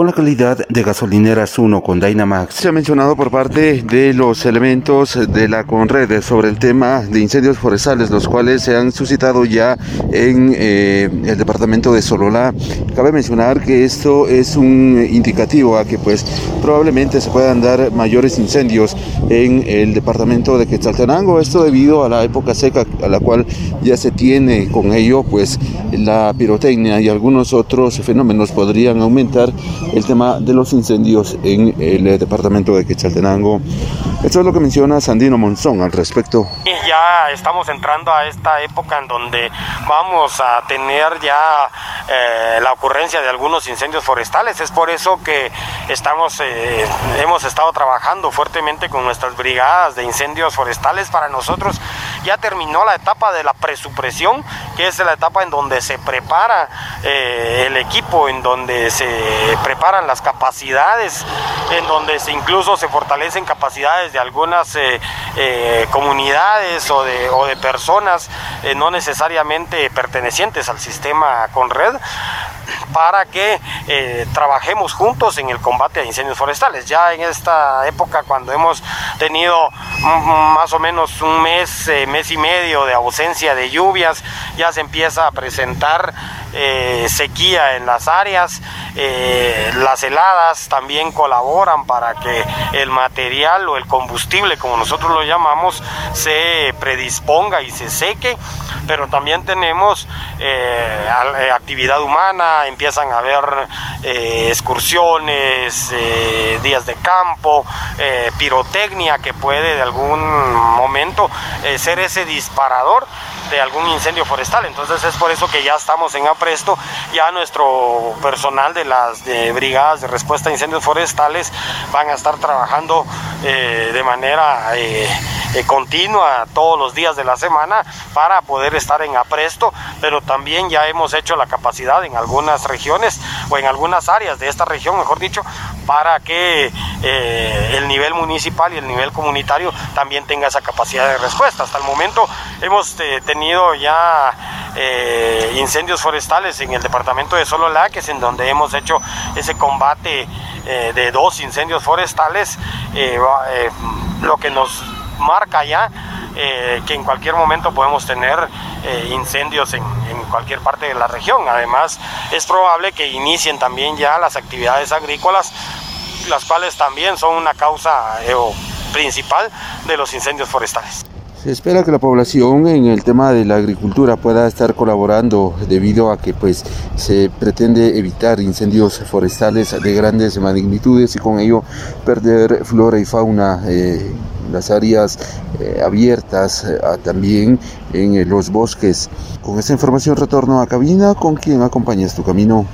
con la calidad de gasolineras 1 con Dynamax. Se ha mencionado por parte de los elementos de la Conred sobre el tema de incendios forestales, los cuales se han suscitado ya en eh, el departamento de Sololá. Cabe mencionar que esto es un indicativo a que pues probablemente se puedan dar mayores incendios en el departamento de Quetzaltenango, esto debido a la época seca a la cual ya se tiene con ello pues la pirotecnia y algunos otros fenómenos podrían aumentar el tema de los incendios en el departamento de Quetzaltenango. Esto es lo que menciona Sandino Monzón al respecto. Ya estamos entrando a esta época en donde vamos a tener ya eh, la ocurrencia de algunos incendios forestales. Es por eso que estamos, eh, hemos estado trabajando fuertemente con nuestras brigadas de incendios forestales. Para nosotros ya terminó la etapa de la presupresión, que es la etapa en donde se prepara eh, el equipo, en donde se preparan las capacidades, en donde incluso se fortalecen capacidades de algunas comunidades o de, o de personas no necesariamente pertenecientes al sistema con red para que eh, trabajemos juntos en el combate a incendios forestales. Ya en esta época, cuando hemos tenido más o menos un mes, eh, mes y medio de ausencia de lluvias, ya se empieza a presentar eh, sequía en las áreas, las heladas también colaboran para que el material o el combustible, como nosotros lo llamamos, se predisponga y se seque, pero también tenemos actividad humana, empiezan a haber eh, excursiones, eh, días de campo, eh, pirotecnia que puede de algún momento ser ese disparador de algún incendio forestal. Entonces es por eso que ya estamos en apresto, ya nuestro personal de las brigadas de respuesta a incendios forestales van a estar trabajando de manera continua todos los días de la semana para poder estar en apresto, pero también ya hemos hecho la capacidad en algunas regiones o en algunas áreas de esta región, mejor dicho, para que eh, el nivel municipal y el nivel comunitario también tenga esa capacidad de respuesta. Hasta el momento hemos eh, tenido ya eh, incendios forestales en el departamento de Sololá, que es en donde hemos hecho ese combate de dos incendios forestales, lo que nos marca ya eh, que en cualquier momento podemos tener eh, incendios en, cualquier parte de la región. Además, es probable que inicien también ya las actividades agrícolas, las cuales también son una causa eh, principal de los incendios forestales. Se espera que la población en el tema de la agricultura pueda estar colaborando debido a que pues se pretende evitar incendios forestales de grandes magnitudes y con ello perder flora y fauna eh, las áreas eh, abiertas eh, también en los bosques. Con esta información retorno a cabina con quien acompañas tu camino.